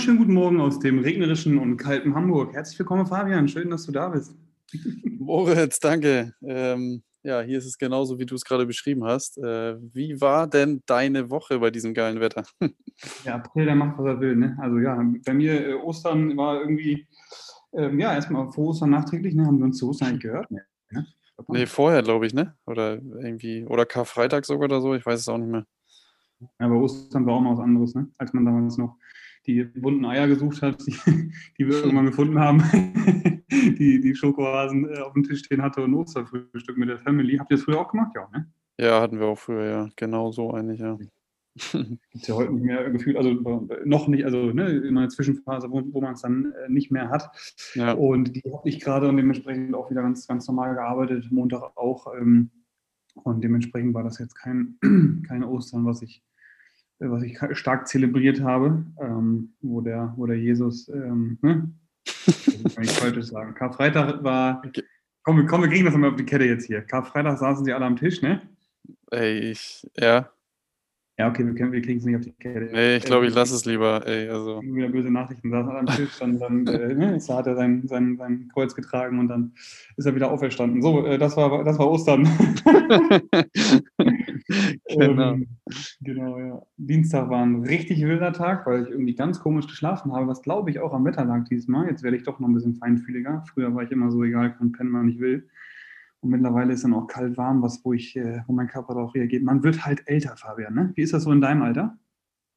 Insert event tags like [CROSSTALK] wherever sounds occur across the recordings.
wunderschönen guten Morgen aus dem regnerischen und kalten Hamburg. Herzlich willkommen, Fabian. Schön, dass du da bist. [LAUGHS] [LAUGHS] Moritz, danke. Ähm, ja, hier ist es genauso, wie du es gerade beschrieben hast. Äh, wie war denn deine Woche bei diesem geilen Wetter? [LAUGHS] ja, April, der macht, was er will. Ne? Also ja, bei mir äh, Ostern war irgendwie, ähm, ja, erstmal vor Ostern nachträglich, ne? haben wir uns zu Ostern gehört. Ne? Nee, vorher, glaube ich, ne? Oder irgendwie, oder Karfreitag sogar oder so, ich weiß es auch nicht mehr. Ja, aber Ostern war auch noch was anderes, ne? Als man damals noch die bunten Eier gesucht hat, die, [LAUGHS] die wir [LAUGHS] irgendwann gefunden haben, [LAUGHS] die, die Schokohasen äh, auf dem Tisch stehen hatte und Osterfrühstück mit der Family. Habt ihr das früher auch gemacht? Ja, ne? Ja, hatten wir auch früher, ja. Genau so eigentlich, ja. Gibt es ja heute nicht mehr gefühlt, also noch nicht, also ne, in einer Zwischenphase, wo, wo man es dann äh, nicht mehr hat. Ja. Und die habe ich gerade und dementsprechend auch wieder ganz, ganz normal gearbeitet, Montag auch. Ähm, und dementsprechend war das jetzt kein, [CLEARS THROAT] kein Ostern, was ich was ich stark zelebriert habe, ähm, wo, der, wo der Jesus, ähm, ne? kann ich falsch sagen. Karfreitag war, komm, komm, wir kriegen das mal auf die Kette jetzt hier. Karfreitag saßen sie alle am Tisch, ne? Ey, ich, ja. Ja, okay, wir, wir kriegen es nicht auf die Kette. Nee, ich glaube, ich lasse es lieber. Ey, also. Wieder böse Nachrichten, saß am Tisch, dann, dann äh, ne, hat er sein, sein, sein Kreuz getragen und dann ist er wieder auferstanden. So, äh, das, war, das war Ostern. [LAUGHS] [LAUGHS] genau. Ähm, genau, ja. Dienstag war ein richtig wilder Tag, weil ich irgendwie ganz komisch geschlafen habe, was glaube ich auch am Wetter lag dieses Mal. Jetzt werde ich doch noch ein bisschen feinfühliger. Früher war ich immer so egal, kann pennen, wann ich will. Und mittlerweile ist dann auch kalt warm, was, wo ich, äh, wo mein Körper darauf reagiert. Man wird halt älter, Fabian, ne? Wie ist das so in deinem Alter?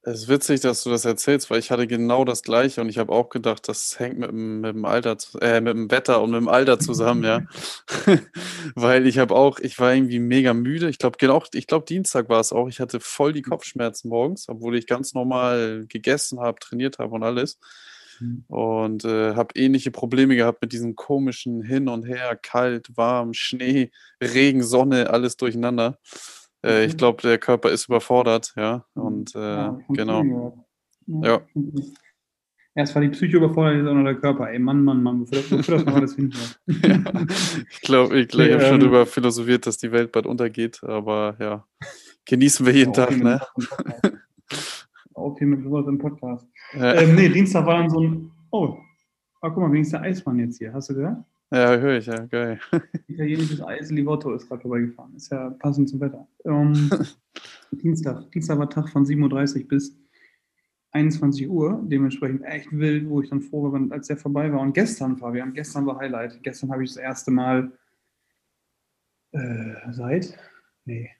Es ist witzig, dass du das erzählst, weil ich hatte genau das Gleiche und ich habe auch gedacht, das hängt mit dem, mit dem Alter, äh, mit dem Wetter und mit dem Alter zusammen, ja. [LAUGHS] [LAUGHS] weil ich habe auch, ich war irgendwie mega müde. Ich glaube, genau, ich glaube, Dienstag war es auch. Ich hatte voll die Kopfschmerzen morgens, obwohl ich ganz normal gegessen habe, trainiert habe und alles. Mhm. Und äh, habe ähnliche Probleme gehabt mit diesem komischen Hin und Her, kalt, warm, Schnee, Regen, Sonne, alles durcheinander. Äh, ich glaube, der Körper ist überfordert, ja. Und äh, ja, genau. Ja. Erst war die Psyche überfordert, jetzt auch noch der Körper. Ey, Mann, Mann, Mann, wofür, das noch alles hin? [LAUGHS] ja. Ich glaube, ich, glaub, ich habe schon darüber ähm, philosophiert, dass die Welt bald untergeht, aber ja, genießen wir jeden Tag, ne? Auch [LAUGHS] hier mit sowas im Podcast. Ja. Ähm, nee, Dienstag war dann so ein, oh, oh guck mal, wenigstens der Eismann jetzt hier, hast du gehört? Ja, höre ich, ja, geil. [LAUGHS] Italienisches Eis, Livotto ist gerade vorbeigefahren. Ist ja passend zum Wetter. Ähm, [LAUGHS] Dienstag. Dienstag war Tag von 7.30 Uhr bis 21 Uhr. Dementsprechend echt wild, wo ich dann froh war, als der vorbei war. Und gestern, Fabian, gestern war Highlight. Gestern habe ich das erste Mal äh, seit, nee,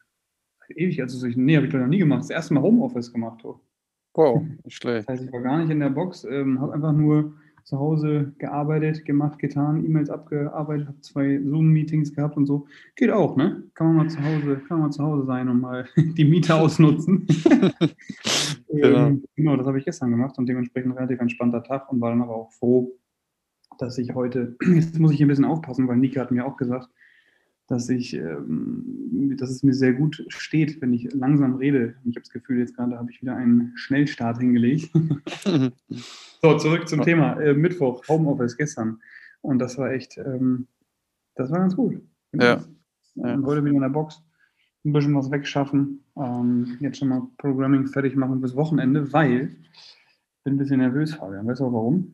seit ewig, also ich, nee, habe ich noch nie gemacht. Das erste Mal Homeoffice gemacht. Oh. Wow, [LAUGHS] nicht schlecht. Das heißt, ich war gar nicht in der Box, ähm, habe einfach nur zu Hause gearbeitet, gemacht, getan, E-Mails abgearbeitet, habe zwei Zoom-Meetings gehabt und so. Geht auch, ne? Kann man mal zu Hause, kann man mal zu Hause sein und mal [LAUGHS] die Miete ausnutzen. [LAUGHS] genau. Ähm, genau, das habe ich gestern gemacht und dementsprechend relativ entspannter Tag und war dann aber auch froh, dass ich heute, [CLEARS THROAT] jetzt muss ich ein bisschen aufpassen, weil Nika hat mir auch gesagt, dass ich, ähm, dass es mir sehr gut steht, wenn ich langsam rede. Ich habe das Gefühl, jetzt gerade habe ich wieder einen Schnellstart hingelegt. [LAUGHS] so, zurück zum Thema. Äh, Mittwoch, Homeoffice gestern. Und das war echt, ähm, das war ganz gut. Ja. ja. Heute wieder in der Box ein bisschen was wegschaffen. Ähm, jetzt schon mal Programming fertig machen bis Wochenende, weil ich bin ein bisschen nervös, Fabian. Weißt du auch warum?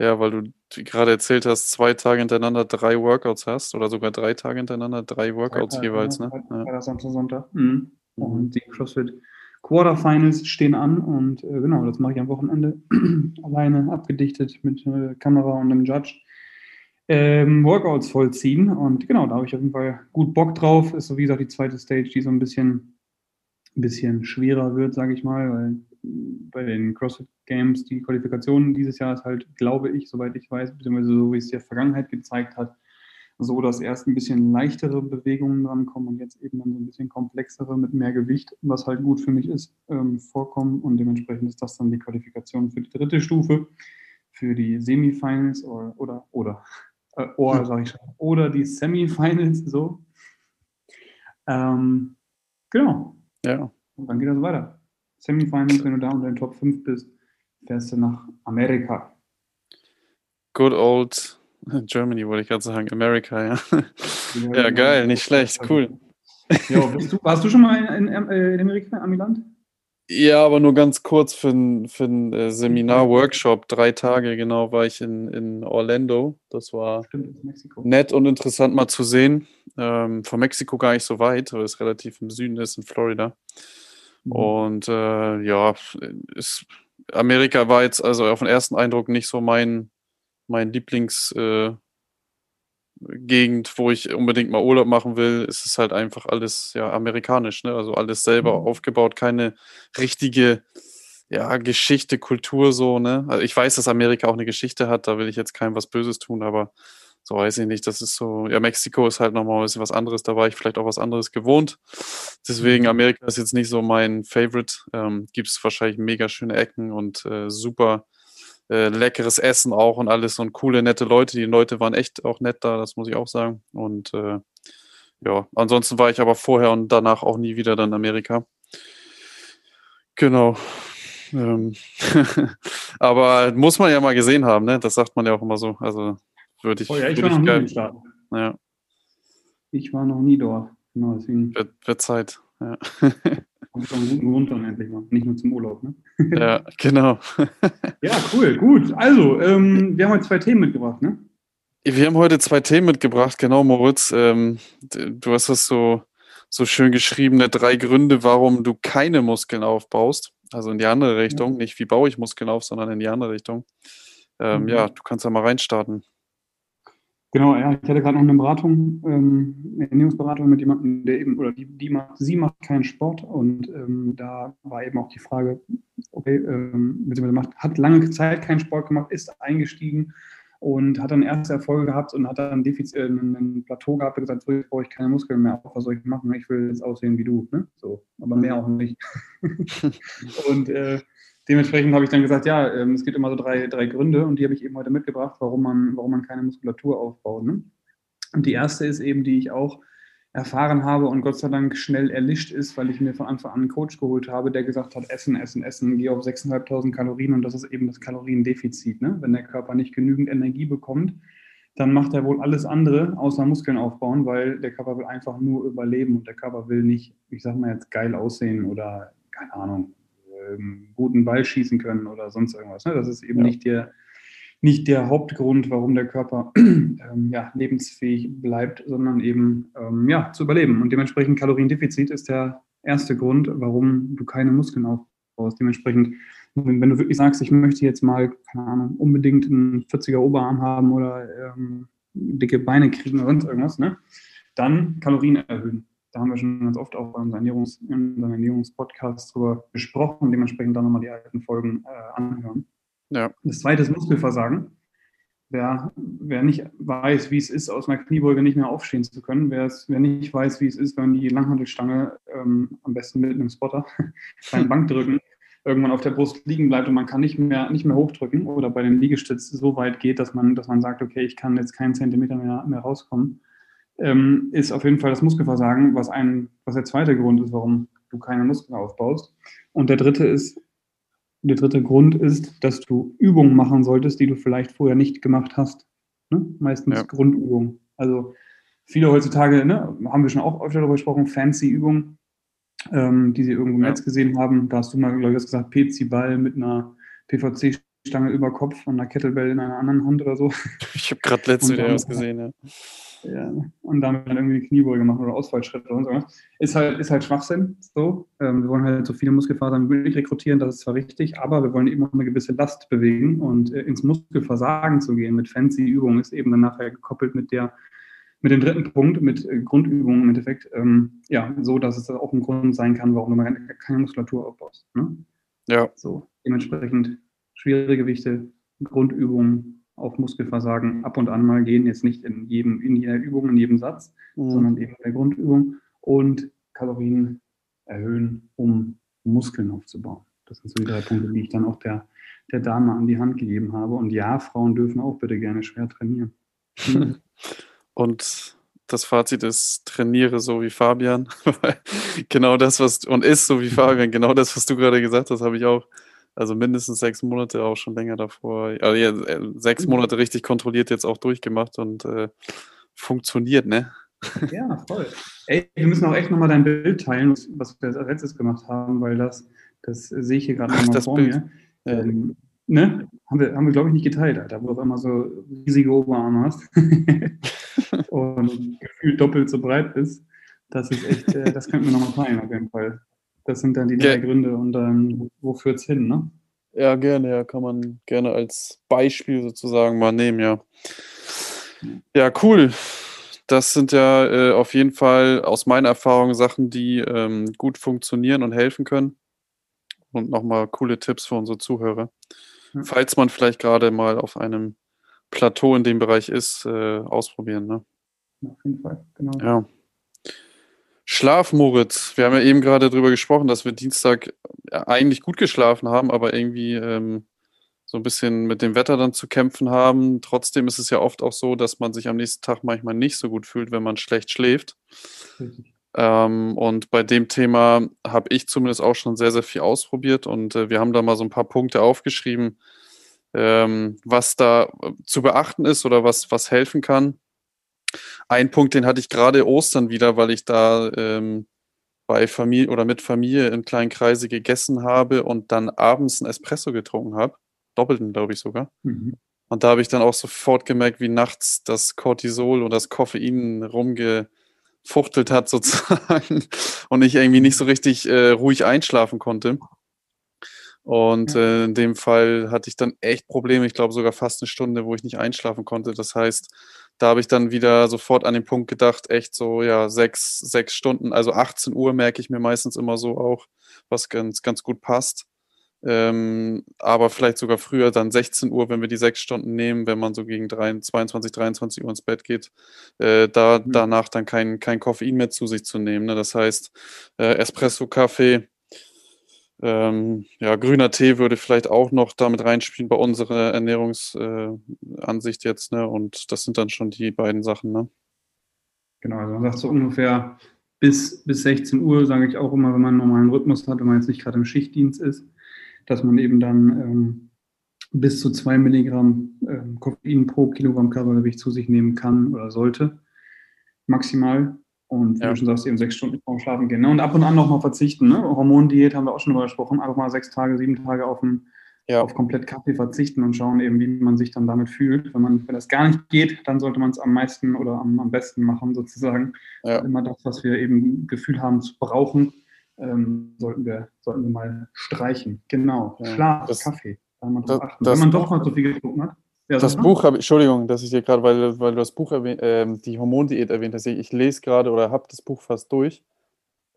Ja, weil du gerade erzählt hast, zwei Tage hintereinander drei Workouts hast oder sogar drei Tage hintereinander drei Workouts Tage, jeweils, ne? Freitag, ja. Samstag, Sonntag. Mhm. mhm. Und die CrossFit Quarterfinals stehen an und äh, genau, das mache ich am Wochenende [CLEARS THROAT] alleine abgedichtet mit äh, Kamera und einem Judge. Ähm, Workouts vollziehen und genau, da habe ich auf jeden Fall gut Bock drauf. Ist so wie gesagt die zweite Stage, die so ein bisschen, ein bisschen schwerer wird, sage ich mal, weil bei den CrossFit Games die Qualifikation dieses Jahr ist halt, glaube ich, soweit ich weiß, beziehungsweise so wie es der Vergangenheit gezeigt hat, so, dass erst ein bisschen leichtere Bewegungen drankommen und jetzt eben dann so ein bisschen komplexere mit mehr Gewicht, was halt gut für mich ist, ähm, vorkommen. Und dementsprechend ist das dann die Qualifikation für die dritte Stufe, für die Semifinals oder, oder, oder, äh, oder, [LAUGHS] sag ich schon, oder die Semifinals, so. Ähm, genau. Ja. Und dann geht das weiter. Semifinals, wenn du da unter den Top 5 bist, fährst du nach Amerika. Good old Germany, wollte ich gerade sagen. Amerika, ja. Ja, ja geil, nicht schlecht, cool. Jo, du, warst du schon mal in, in, äh, in Amerika, Amiland? Ja, aber nur ganz kurz für ein, für ein äh, Seminar-Workshop. Drei Tage genau war ich in, in Orlando. Das war Stimmt, nett und interessant mal zu sehen. Ähm, von Mexiko gar nicht so weit, weil es relativ im Süden ist, in Florida. Mhm. Und äh, ja, ist, Amerika war jetzt also auf den ersten Eindruck nicht so mein, mein Lieblings- äh, Gegend, wo ich unbedingt mal Urlaub machen will, ist es halt einfach alles ja amerikanisch, ne? Also alles selber mhm. aufgebaut, keine richtige ja, Geschichte, Kultur so, ne? Also ich weiß, dass Amerika auch eine Geschichte hat, da will ich jetzt keinem was Böses tun, aber so weiß ich nicht, das ist so, ja, Mexiko ist halt nochmal ein bisschen was anderes, da war ich vielleicht auch was anderes gewohnt. Deswegen, mhm. Amerika ist jetzt nicht so mein Favorite. Ähm, Gibt es wahrscheinlich mega schöne Ecken und äh, super äh, leckeres Essen auch und alles und coole, nette Leute. Die Leute waren echt auch nett da, das muss ich auch sagen. Und äh, ja, ansonsten war ich aber vorher und danach auch nie wieder dann in Amerika. Genau. Ähm [LAUGHS] aber muss man ja mal gesehen haben, ne? Das sagt man ja auch immer so. Also würde ich. Oh ja, ich war noch nie Staaten. Ja. Ich war noch nie dort. Genau, deswegen. Wird, wird Zeit. Ja. [LAUGHS] Kommt einen guten Grund dann endlich mal. Nicht nur zum Urlaub, ne? [LAUGHS] Ja, genau. [LAUGHS] ja, cool, gut. Also, ähm, wir haben heute zwei Themen mitgebracht, ne? Wir haben heute zwei Themen mitgebracht, genau, Moritz. Ähm, du hast das so, so schön geschriebene drei Gründe, warum du keine Muskeln aufbaust. Also in die andere Richtung. Ja. Nicht wie baue ich Muskeln auf, sondern in die andere Richtung. Ähm, mhm. Ja, du kannst da mal reinstarten. Genau, ja, ich hatte gerade noch eine Beratung, ähm, eine Ernährungsberatung mit jemandem, der eben, oder die, die macht, sie macht keinen Sport und ähm, da war eben auch die Frage, okay, ähm, beziehungsweise macht, hat lange Zeit keinen Sport gemacht, ist eingestiegen und hat dann erste Erfolge gehabt und hat dann Defizit, äh, ein Plateau gehabt und gesagt, so, jetzt brauche ich keine Muskeln mehr auf, was soll ich machen? Ich will jetzt aussehen wie du, ne? So, aber mehr auch nicht. [LAUGHS] und äh, dementsprechend habe ich dann gesagt, ja, ähm, es gibt immer so drei, drei Gründe und die habe ich eben heute mitgebracht, warum man, warum man keine Muskulatur aufbaut. Ne? Und die erste ist eben, die ich auch erfahren habe und Gott sei Dank schnell erlischt ist, weil ich mir von Anfang an einen Coach geholt habe, der gesagt hat, essen, essen, essen, geh auf 6.500 Kalorien und das ist eben das Kaloriendefizit. Ne? Wenn der Körper nicht genügend Energie bekommt, dann macht er wohl alles andere außer Muskeln aufbauen, weil der Körper will einfach nur überleben und der Körper will nicht, ich sag mal jetzt, geil aussehen oder keine Ahnung, ähm, guten Ball schießen können oder sonst irgendwas. Ne? Das ist eben ja. nicht, der, nicht der Hauptgrund, warum der Körper [CLEARS THROAT] ähm, ja, lebensfähig bleibt, sondern eben ähm, ja, zu überleben. Und dementsprechend Kaloriendefizit ist der erste Grund, warum du keine Muskeln aufbaust. Dementsprechend, wenn, wenn du wirklich sagst, ich möchte jetzt mal, keine Ahnung, unbedingt einen 40er Oberarm haben oder ähm, dicke Beine kriegen oder sonst irgendwas, ne? dann Kalorien erhöhen. Da haben wir schon ganz oft auch bei unseren, Ernährungs-, unseren Ernährungspodcasts drüber gesprochen, dementsprechend dann nochmal die alten Folgen äh, anhören. Ja. Das zweite ist Muskelversagen. Wer, wer nicht weiß, wie es ist, aus einer Kniebeuge nicht mehr aufstehen zu können, wer, es, wer nicht weiß, wie es ist, wenn die Langhandelstange ähm, am besten mit einem Spotter [LAUGHS] beim Bankdrücken irgendwann auf der Brust liegen bleibt und man kann nicht mehr, nicht mehr hochdrücken oder bei dem Liegestütz so weit geht, dass man, dass man sagt, okay, ich kann jetzt keinen Zentimeter mehr, mehr rauskommen, ähm, ist auf jeden Fall das Muskelversagen, was, ein, was der zweite Grund ist, warum du keine Muskeln aufbaust. Und der dritte ist, der dritte Grund ist, dass du Übungen machen solltest, die du vielleicht vorher nicht gemacht hast. Ne? Meistens ja. Grundübungen. Also viele heutzutage, ne, haben wir schon auch öfter darüber gesprochen, fancy Übungen, ähm, die sie irgendwo im ja. Netz gesehen haben. Da hast du mal, glaube ich, gesagt, PC-Ball mit einer PVC-Stange über Kopf und einer Kettlebell in einer anderen Hand oder so. Ich habe gerade letztes Video was gesehen, ja ja, und damit dann irgendwie eine Kniebeuge machen oder Ausfallschritte und so. Ist halt, ist halt Schwachsinn. So. Ähm, wir wollen halt so viele Muskelfasern wie möglich rekrutieren, das ist zwar richtig, aber wir wollen eben auch eine gewisse Last bewegen und äh, ins Muskelversagen zu gehen mit fancy Übungen ist eben dann nachher gekoppelt mit der mit dem dritten Punkt, mit äh, Grundübungen im Endeffekt, ähm, ja, so dass es auch ein Grund sein kann, warum du keine Muskulatur aufbaust. Ne? Ja. So, dementsprechend schwere Gewichte, Grundübungen, auf Muskelversagen ab und an mal gehen, jetzt nicht in jedem, in jeder Übung, in jedem Satz, mhm. sondern eben in der Grundübung und Kalorien erhöhen, um Muskeln aufzubauen. Das sind so die drei Punkte, die ich dann auch der, der Dame an die Hand gegeben habe. Und ja, Frauen dürfen auch bitte gerne schwer trainieren. [LAUGHS] und das Fazit ist, trainiere so wie Fabian. [LAUGHS] genau das, was, und ist so wie Fabian, genau das, was du gerade gesagt hast, habe ich auch also mindestens sechs Monate, auch schon länger davor. Also ja, äh, sechs mhm. Monate richtig kontrolliert jetzt auch durchgemacht und äh, funktioniert, ne? Ja, [LAUGHS] voll. Ey, wir müssen auch echt nochmal dein Bild teilen, was wir als letztes gemacht haben, weil das, Das sehe ich hier gerade nochmal vor Bild. mir. Ähm, ne? Haben wir, haben wir glaube ich, nicht geteilt, Alter, wo du auf einmal so riesige Oberarme hast [LAUGHS] [LAUGHS] und gefühlt doppelt so breit bist. Das ist echt, äh, das könnten wir nochmal teilen auf jeden Fall. Das sind dann die drei Gründe und dann, wo führt es hin, ne? Ja, gerne, ja, kann man gerne als Beispiel sozusagen mal nehmen, ja. Ja, cool. Das sind ja äh, auf jeden Fall aus meiner Erfahrung Sachen, die ähm, gut funktionieren und helfen können. Und nochmal coole Tipps für unsere Zuhörer. Ja. Falls man vielleicht gerade mal auf einem Plateau in dem Bereich ist, äh, ausprobieren. Ne? Auf jeden Fall, genau. Ja. Schlaf, Moritz. Wir haben ja eben gerade darüber gesprochen, dass wir Dienstag eigentlich gut geschlafen haben, aber irgendwie ähm, so ein bisschen mit dem Wetter dann zu kämpfen haben. Trotzdem ist es ja oft auch so, dass man sich am nächsten Tag manchmal nicht so gut fühlt, wenn man schlecht schläft. Ähm, und bei dem Thema habe ich zumindest auch schon sehr, sehr viel ausprobiert und äh, wir haben da mal so ein paar Punkte aufgeschrieben, ähm, was da äh, zu beachten ist oder was, was helfen kann. Ein Punkt, den hatte ich gerade Ostern wieder, weil ich da ähm, bei Familie oder mit Familie in kleinen Kreise gegessen habe und dann abends ein Espresso getrunken habe. Doppelten, glaube ich sogar. Mhm. Und da habe ich dann auch sofort gemerkt, wie nachts das Cortisol und das Koffein rumgefuchtelt hat, [LAUGHS] sozusagen. Und ich irgendwie nicht so richtig äh, ruhig einschlafen konnte. Und äh, in dem Fall hatte ich dann echt Probleme. Ich glaube sogar fast eine Stunde, wo ich nicht einschlafen konnte. Das heißt, da habe ich dann wieder sofort an den Punkt gedacht, echt so, ja, sechs, sechs Stunden, also 18 Uhr merke ich mir meistens immer so auch, was ganz, ganz gut passt. Ähm, aber vielleicht sogar früher, dann 16 Uhr, wenn wir die sechs Stunden nehmen, wenn man so gegen 3, 22, 23 Uhr ins Bett geht, äh, da mhm. danach dann kein, kein Koffein mehr zu sich zu nehmen. Ne? Das heißt, äh, Espresso, Kaffee, ähm, ja, grüner Tee würde vielleicht auch noch damit reinspielen bei unserer Ernährungsansicht äh, jetzt, ne? Und das sind dann schon die beiden Sachen, ne? Genau, also man sagt so ungefähr bis, bis 16 Uhr, sage ich auch immer, wenn man einen normalen Rhythmus hat, wenn man jetzt nicht gerade im Schichtdienst ist, dass man eben dann ähm, bis zu zwei Milligramm ähm, Koffein pro Kilogramm Körpergewicht zu sich nehmen kann oder sollte, maximal. Und wie ja. du schon sagst, eben sechs Stunden vorm Schlafen gehen. Ne? Und ab und an nochmal verzichten. Ne? Hormondiät haben wir auch schon drüber gesprochen. Einfach mal sechs Tage, sieben Tage auf, ein, ja. auf komplett Kaffee verzichten und schauen eben, wie man sich dann damit fühlt. Wenn, man, wenn das gar nicht geht, dann sollte man es am meisten oder am, am besten machen, sozusagen. Ja. Immer das, was wir eben Gefühl haben zu brauchen, ähm, sollten, wir, sollten wir mal streichen. Genau. Schlaf, das, Kaffee. Da man das, wenn man doch mal so viel getrunken hat. Ja, das Buch habe Entschuldigung, dass ich dir gerade, weil, weil du das Buch erwähnt, äh, die Hormondiät erwähnt hast, ich lese gerade oder habe das Buch fast durch.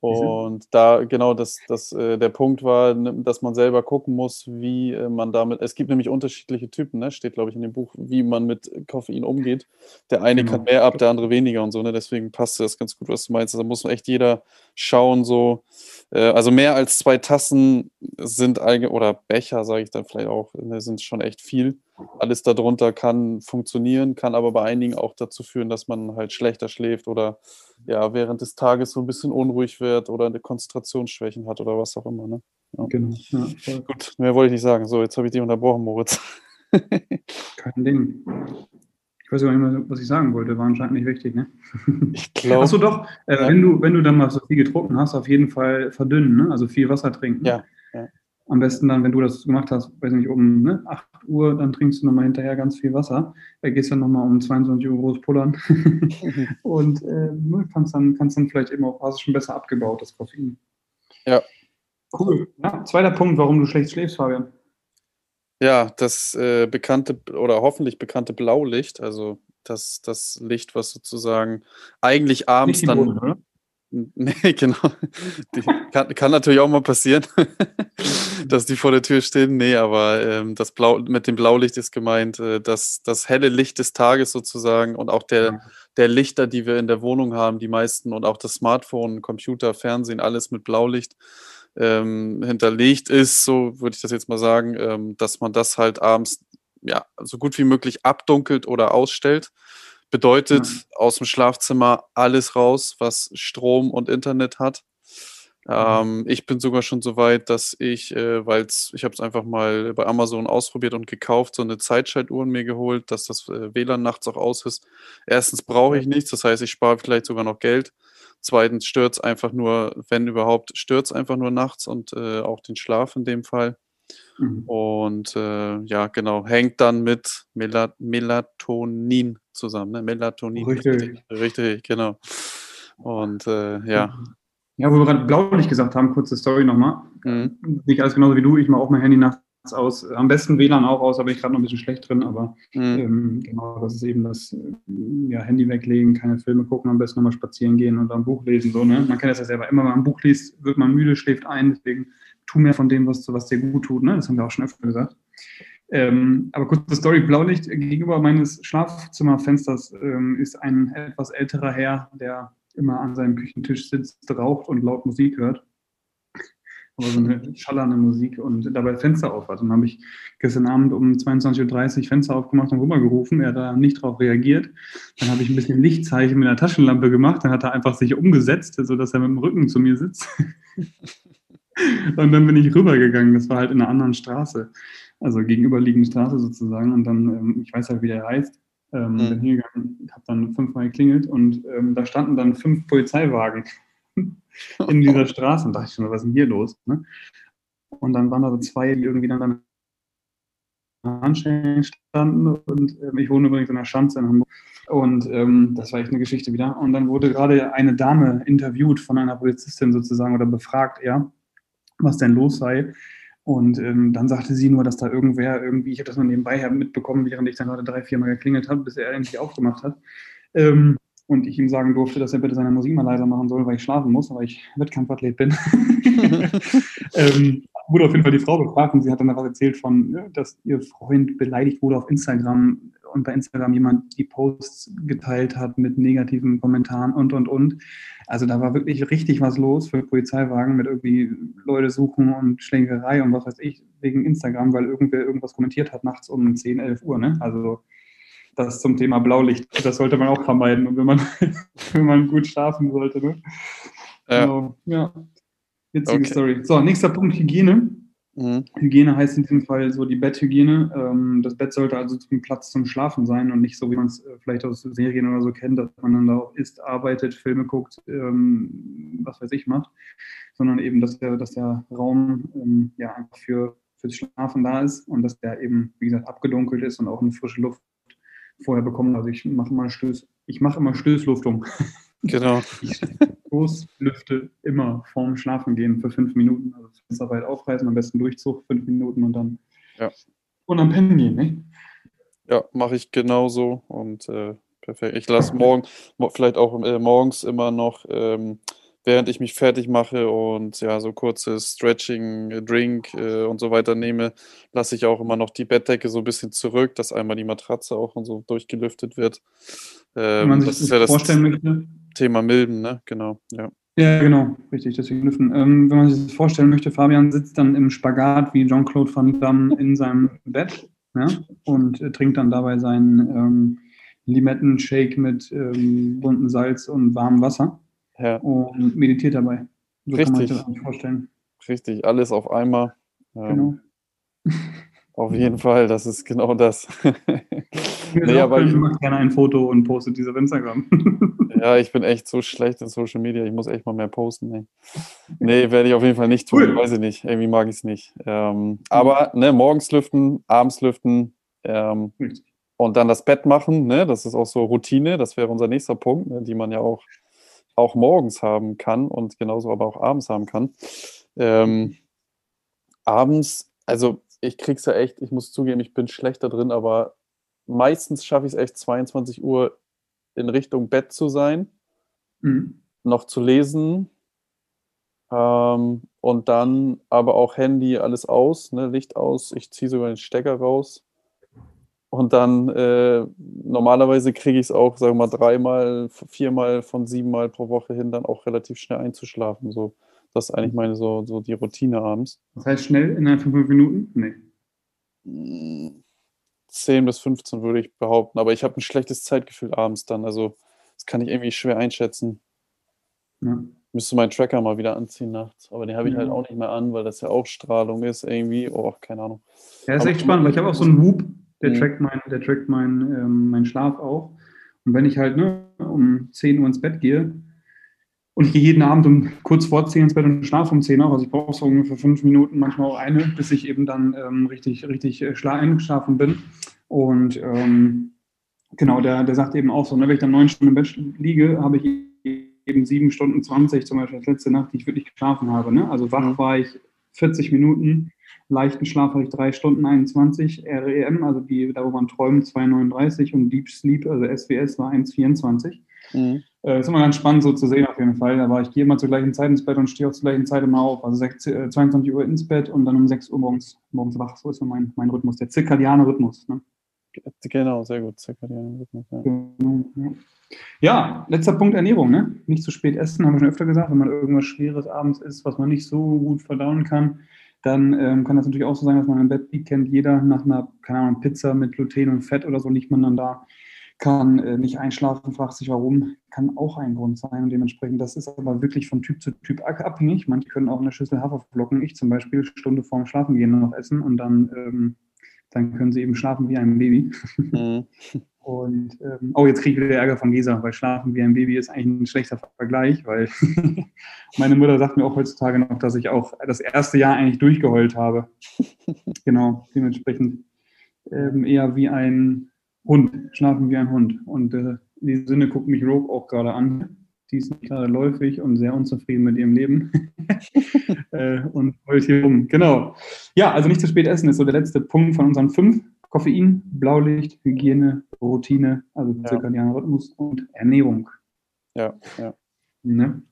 Und da genau das, das, äh, der Punkt war, ne, dass man selber gucken muss, wie äh, man damit. Es gibt nämlich unterschiedliche Typen, ne? steht, glaube ich, in dem Buch, wie man mit Koffein umgeht. Der eine genau. kann mehr ab, der andere weniger und so, ne? Deswegen passt das ganz gut, was du meinst. Da muss echt jeder schauen, so, äh, also mehr als zwei Tassen sind eigentlich, oder Becher, sage ich dann vielleicht auch, ne, sind schon echt viel. Alles darunter kann funktionieren, kann aber bei einigen auch dazu führen, dass man halt schlechter schläft oder ja, während des Tages so ein bisschen unruhig wird oder eine Konzentrationsschwächen hat oder was auch immer. Ne? Ja. Genau. Ja, Gut, mehr wollte ich nicht sagen. So, jetzt habe ich dich unterbrochen, Moritz. [LAUGHS] Kein Ding. Ich weiß gar nicht mehr, was ich sagen wollte, war anscheinend nicht wichtig, ne? Ich glaube. Achso, doch, äh, ja. wenn, du, wenn du dann mal so viel getrunken hast, auf jeden Fall verdünnen, ne? Also viel Wasser trinken. Ja. ja. Am besten dann, wenn du das gemacht hast, weiß nicht, um ne, 8 Uhr, dann trinkst du nochmal hinterher ganz viel Wasser. Da gehst dann nochmal um 22 Uhr groß pullern. [LAUGHS] und äh, ne, kannst, dann, kannst dann vielleicht eben auch, hast schon besser abgebaut, das Koffein. Ja. Cool. Ja, zweiter Punkt, warum du schlecht schläfst, Fabian. Ja, das äh, bekannte oder hoffentlich bekannte Blaulicht, also das, das Licht, was sozusagen eigentlich abends dann. Boden, oder? [LAUGHS] Nee, genau. Die kann, kann natürlich auch mal passieren, [LAUGHS] dass die vor der Tür stehen. Nee, aber ähm, das Blau, mit dem Blaulicht ist gemeint, äh, dass das helle Licht des Tages sozusagen und auch der, der Lichter, die wir in der Wohnung haben, die meisten und auch das Smartphone, Computer, Fernsehen, alles mit Blaulicht ähm, hinterlegt ist, so würde ich das jetzt mal sagen, ähm, dass man das halt abends ja so gut wie möglich abdunkelt oder ausstellt Bedeutet ja. aus dem Schlafzimmer alles raus, was Strom und Internet hat. Ähm, ich bin sogar schon so weit, dass ich, äh, weil ich habe es einfach mal bei Amazon ausprobiert und gekauft, so eine Zeitschaltuhr mir geholt, dass das äh, WLAN nachts auch aus ist. Erstens brauche ich nichts, das heißt, ich spare vielleicht sogar noch Geld. Zweitens stört es einfach nur, wenn überhaupt, stört es einfach nur nachts und äh, auch den Schlaf in dem Fall. Mhm. Und äh, ja, genau, hängt dann mit Melat Melatonin zusammen. Ne? Melatonin. Richtig. richtig. Richtig, genau. Und äh, ja. Ja, wo wir gerade Blaulicht gesagt haben, kurze Story nochmal. Mhm. Nicht alles genauso wie du, ich mache auch mein Handy nachts aus. Am besten WLAN auch aus, aber ich gerade noch ein bisschen schlecht drin. Aber mhm. ähm, genau, das ist eben das ja, Handy weglegen, keine Filme gucken, am besten nochmal spazieren gehen und ein Buch lesen. So, ne? Man kennt das ja selber. Immer wenn man ein Buch liest, wird man müde, schläft ein. Deswegen tu mehr von dem, was, was dir gut tut. Ne? Das haben wir auch schon öfter gesagt. Ähm, aber kurze Story: Blaulicht gegenüber meines Schlafzimmerfensters ähm, ist ein etwas älterer Herr, der immer an seinem Küchentisch sitzt, raucht und laut Musik hört aber so eine schallernde Musik und dabei Fenster auf hat. Und dann habe ich gestern Abend um 22.30 Uhr Fenster aufgemacht und rübergerufen. Er hat da nicht drauf reagiert. Dann habe ich ein bisschen Lichtzeichen mit einer Taschenlampe gemacht. Dann hat er einfach sich umgesetzt, sodass er mit dem Rücken zu mir sitzt. [LAUGHS] und dann bin ich rübergegangen. Das war halt in einer anderen Straße. Also gegenüberliegende Straße sozusagen. Und dann, ähm, ich weiß halt, wie der heißt. Ähm, mhm. Bin hingegangen, habe dann fünfmal geklingelt und ähm, da standen dann fünf Polizeiwagen [LAUGHS] in dieser Straße. Und dachte ich schon, was ist denn hier los? Ne? Und dann waren da so zwei, die irgendwie dann an Handschellen standen. Und ähm, ich wohne übrigens in der Schanze in Hamburg. Und ähm, das war echt eine Geschichte wieder. Und dann wurde gerade eine Dame interviewt von einer Polizistin sozusagen oder befragt, ja, was denn los sei. Und ähm, dann sagte sie nur, dass da irgendwer irgendwie, ich habe das nur nebenbei mitbekommen, während ich dann gerade drei, vier Mal geklingelt habe, bis er endlich aufgemacht hat. Ähm, und ich ihm sagen durfte, dass er bitte seine Musik mal leiser machen soll, weil ich schlafen muss, weil ich Wettkampfathlet bin. [LAUGHS] ähm, wurde auf jeden Fall die Frau befragt und sie hat dann was erzählt von, dass ihr Freund beleidigt wurde auf Instagram und bei Instagram jemand die Posts geteilt hat mit negativen Kommentaren und, und, und. Also da war wirklich richtig was los für Polizeiwagen mit irgendwie Leute suchen und Schlägerei und was weiß ich wegen Instagram, weil irgendwer irgendwas kommentiert hat nachts um 10, 11 Uhr. Ne? Also das zum Thema Blaulicht. Das sollte man auch vermeiden, wenn man, [LAUGHS] wenn man gut schlafen sollte. Ne? Ja. Also, ja. Witzige okay. Story. So, nächster Punkt: Hygiene. Mhm. Hygiene heißt in diesem Fall so die Betthygiene. Ähm, das Bett sollte also zum Platz zum Schlafen sein und nicht so, wie man es äh, vielleicht aus Serien oder so kennt, dass man dann da auch isst, arbeitet, Filme guckt, ähm, was weiß ich macht, sondern eben, dass der, dass der Raum ähm, ja einfach für fürs Schlafen da ist und dass der eben, wie gesagt, abgedunkelt ist und auch eine frische Luft vorher bekommen. Also ich mache mal Stöß, ich mache immer Stößluftung. Genau. [LAUGHS] Ich Stoßlüfte immer vorm Schlafengehen für fünf Minuten. Also Fenster weit aufreißen, am besten Durchzug, fünf Minuten und dann ja. und am Pennen gehen, ne? Ja, mache ich genauso und äh, perfekt. Ich lasse morgen, vielleicht auch äh, morgens immer noch ähm, während ich mich fertig mache und ja, so kurzes Stretching, äh, Drink äh, und so weiter nehme, lasse ich auch immer noch die Bettdecke so ein bisschen zurück, dass einmal die Matratze auch und so durchgelüftet wird. Ähm, man sich das, das ist ja vorstellen möchte. Thema Milben, ne? Genau, ja. Ja, genau, richtig, deswegen lüften. Ähm, wenn man sich das vorstellen möchte, Fabian sitzt dann im Spagat wie Jean-Claude Van Damme in seinem Bett ja, und äh, trinkt dann dabei seinen ähm, Limettenshake mit ähm, buntem Salz und warmem Wasser ja. und meditiert dabei. So Richtig. kann man sich das vorstellen. Richtig, alles auf einmal. Ähm, genau. [LAUGHS] Auf jeden Fall, das ist genau das. [LAUGHS] nee, aber ich mache gerne ein Foto und poste diese auf Instagram. [LAUGHS] ja, ich bin echt so schlecht in Social Media. Ich muss echt mal mehr posten. Nee, nee werde ich auf jeden Fall nicht tun. Cool. Weiß ich nicht. Irgendwie mag ich es nicht. Ähm, aber ne, morgens lüften, abends lüften ähm, und dann das Bett machen. Ne? Das ist auch so Routine. Das wäre unser nächster Punkt, ne? die man ja auch auch morgens haben kann und genauso aber auch abends haben kann. Ähm, abends, also ich krieg's ja echt, ich muss zugeben, ich bin schlechter drin, aber meistens schaffe ich es echt 22 Uhr in Richtung Bett zu sein, mhm. noch zu lesen ähm, und dann aber auch Handy, alles aus, ne, Licht aus, ich ziehe sogar den Stecker raus und dann äh, normalerweise kriege ich es auch, sagen wir mal, dreimal, viermal von siebenmal pro Woche hin, dann auch relativ schnell einzuschlafen. So, das ist eigentlich meine so, so die Routine abends. Das heißt schnell innerhalb von fünf Minuten? Nee. 10 bis 15 würde ich behaupten, aber ich habe ein schlechtes Zeitgefühl abends dann. Also das kann ich irgendwie schwer einschätzen. Ja. Müsste meinen Tracker mal wieder anziehen nachts, aber den habe ich ja. halt auch nicht mehr an, weil das ja auch Strahlung ist irgendwie. Oh, keine Ahnung. Ja, ist aber echt spannend, weil ich habe auch so einen Whoop der mhm. trackt, mein, der trackt mein, ähm, meinen Schlaf auch. Und wenn ich halt ne, um 10 Uhr ins Bett gehe, Und ich gehe jeden Abend um kurz vor 10 ins Bett und schlafe um 10 auch. Also ich brauche so ungefähr fünf Minuten, manchmal auch eine, bis ich eben dann ähm, richtig, richtig äh, eingeschlafen bin. Und ähm, genau, der, der sagt eben auch so, ne, wenn ich dann neun Stunden im Bett liege, habe ich eben sieben Stunden 20 zum Beispiel als letzte Nacht, die ich wirklich geschlafen habe. Ne? Also wach mhm. war ich 40 Minuten, leichten Schlaf hatte ich drei Stunden 21, REM, also die, da wo man träumt, 2,39 und Deep Sleep, also SWS war 1,24. Mhm. Äh, ist immer ganz spannend so zu sehen auf jeden Fall. Aber ich gehe immer zur gleichen Zeit ins Bett und stehe auch zur gleichen Zeit immer auf. Also 6, äh, 22 Uhr ins Bett und dann um 6 Uhr morgens, morgens wach. So ist so mein, mein Rhythmus, der zirkadiane Rhythmus. Ne? Genau, sehr gut. Zirkadiane Rhythmus, ja. Genau, ja. Ja, letzter Punkt Ernährung. Ne? Nicht zu spät essen, haben wir schon öfter gesagt. Wenn man irgendwas Schweres abends isst, was man nicht so gut verdauen kann, dann ähm, kann das natürlich auch so sein, dass man im Bett liegt, kennt jeder nach einer, keine Ahnung, Pizza mit Gluten und Fett oder so, liegt man dann da kann äh, nicht einschlafen, fragt sich warum, kann auch ein Grund sein. Und dementsprechend, das ist aber wirklich von Typ zu Typ abhängig. Manche können auch eine Schüssel Haferflocken, ich zum Beispiel, Stunde vorm Schlafengehen noch essen und dann, ähm, dann können sie eben schlafen wie ein Baby. Mhm. [LAUGHS] Und ähm, oh, jetzt kriege ich wieder Ärger von Gesa, weil Schlafen wie ein Baby ist eigentlich ein schlechter Vergleich, weil [LAUGHS] meine Mutter sagt mir auch heutzutage noch, dass ich auch das erste Jahr eigentlich durchgeheult habe. [LAUGHS] genau, dementsprechend ähm, eher wie ein Hund, schlafen wie ein Hund. Und äh, in diesem Sinne guckt mich Rogue auch gerade an. Die ist gerade läufig und sehr unzufrieden mit ihrem Leben [LAUGHS] äh, und heult hier rum. Genau. Ja, also nicht zu spät essen ist so der letzte Punkt von unseren fünf. Koffein, Blaulicht, Hygiene, Routine, also ja. zirkadianer Rhythmus und Ernährung. Ja, ja. Ne?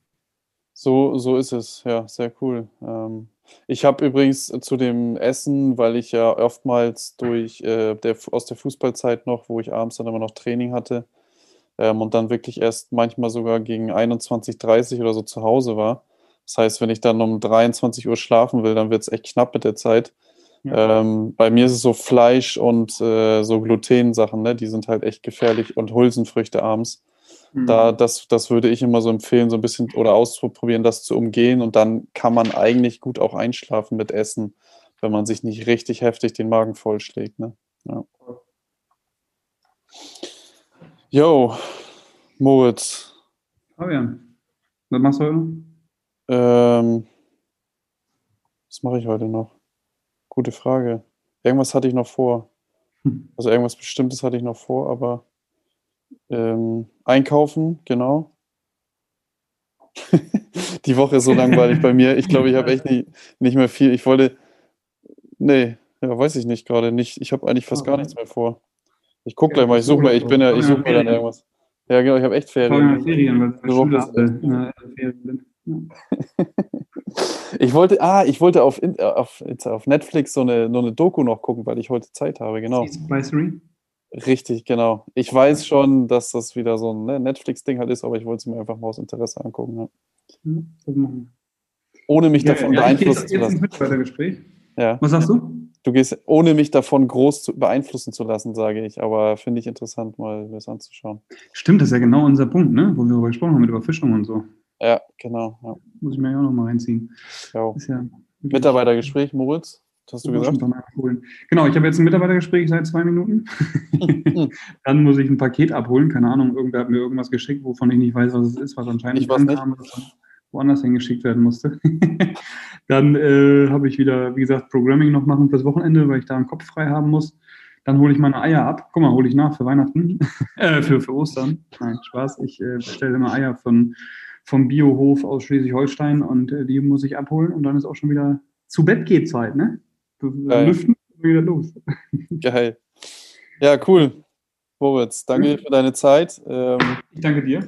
So, so ist es, ja, sehr cool. Ähm, ich habe übrigens zu dem Essen, weil ich ja oftmals durch äh, der, aus der Fußballzeit noch, wo ich abends dann immer noch Training hatte ähm, und dann wirklich erst manchmal sogar gegen 21.30 oder so zu Hause war. Das heißt, wenn ich dann um 23 Uhr schlafen will, dann wird es echt knapp mit der Zeit. Ja. Ähm, bei mir ist es so Fleisch und äh, so Glutensachen, ne? die sind halt echt gefährlich und Hülsenfrüchte abends. Da, mhm. das, das würde ich immer so empfehlen, so ein bisschen oder auszuprobieren, das zu umgehen. Und dann kann man eigentlich gut auch einschlafen mit Essen, wenn man sich nicht richtig heftig den Magen vollschlägt. Ne? Ja. Jo, Moritz. Fabian, was machst du heute? Ähm, was mache ich heute noch? Gute Frage. Irgendwas hatte ich noch vor. Hm. Also irgendwas Bestimmtes hatte ich noch vor, aber ähm, einkaufen, genau. [LAUGHS] Die Woche ist so langweilig bei mir. Ich glaube, ich habe echt nicht, nicht mehr viel. Ich wollte. Nee, ja, weiß ich nicht gerade. Nicht, ich habe eigentlich fast gar nichts mehr vor. Ich gucke gleich mal, ich suche mal, ich bin ja, ich suche mir dann irgendwas. Ja, genau, ich habe echt Ferien. Ferien, weil [LAUGHS] ich wollte, ah, ich wollte auf, auf, auf Netflix so eine, nur eine Doku noch gucken, weil ich heute Zeit habe, genau. Richtig, genau. Ich weiß schon, dass das wieder so ein ne, Netflix-Ding halt ist, aber ich wollte es mir einfach mal aus Interesse angucken. Ja. Ohne mich ja, davon ja, beeinflussen zu lassen. Mitarbeitergespräch. Ja. Was sagst du? Du gehst, ohne mich davon groß zu, beeinflussen zu lassen, sage ich. Aber finde ich interessant, mal das anzuschauen. Stimmt, das ist ja genau unser Punkt, ne? wo wir darüber gesprochen haben, mit Überfischung und so. Ja, genau. Ja. Muss ich mir ja auch nochmal reinziehen. Ja. Mitarbeitergespräch, Moritz? hast du gesagt? Genau, ich habe jetzt ein Mitarbeitergespräch seit zwei Minuten. [LAUGHS] dann muss ich ein Paket abholen. Keine Ahnung, irgendwer hat mir irgendwas geschickt, wovon ich nicht weiß, was es ist, was anscheinend ich ankam, woanders hingeschickt werden musste. [LAUGHS] dann äh, habe ich wieder, wie gesagt, Programming noch machen fürs Wochenende, weil ich da einen Kopf frei haben muss. Dann hole ich meine Eier ab. Guck mal, hole ich nach für Weihnachten, [LAUGHS] äh, für, für Ostern. Nein, Spaß. Ich äh, bestelle immer Eier von, vom Biohof aus Schleswig-Holstein und äh, die muss ich abholen und dann ist auch schon wieder zu Bett geht Zeit, ne? Geil. Lüften wieder los. [LAUGHS] Geil. Ja, cool. Moritz, danke für deine Zeit. Ähm, ich danke dir.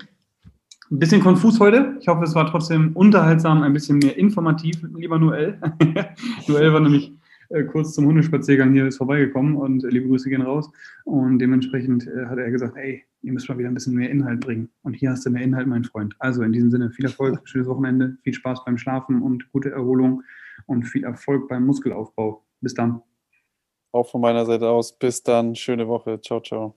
Ein bisschen konfus heute. Ich hoffe, es war trotzdem unterhaltsam, ein bisschen mehr informativ, lieber Noel. [LAUGHS] Noel war nämlich äh, kurz zum Hundespaziergang hier ist vorbeigekommen und äh, liebe Grüße gehen raus. Und dementsprechend äh, hat er gesagt, ey, ihr müsst mal wieder ein bisschen mehr Inhalt bringen. Und hier hast du mehr Inhalt, mein Freund. Also in diesem Sinne, viel Erfolg, [LAUGHS] schönes Wochenende, viel Spaß beim Schlafen und gute Erholung und viel Erfolg beim Muskelaufbau. Bis dann. Auch von meiner Seite aus. Bis dann. Schöne Woche. Ciao, ciao.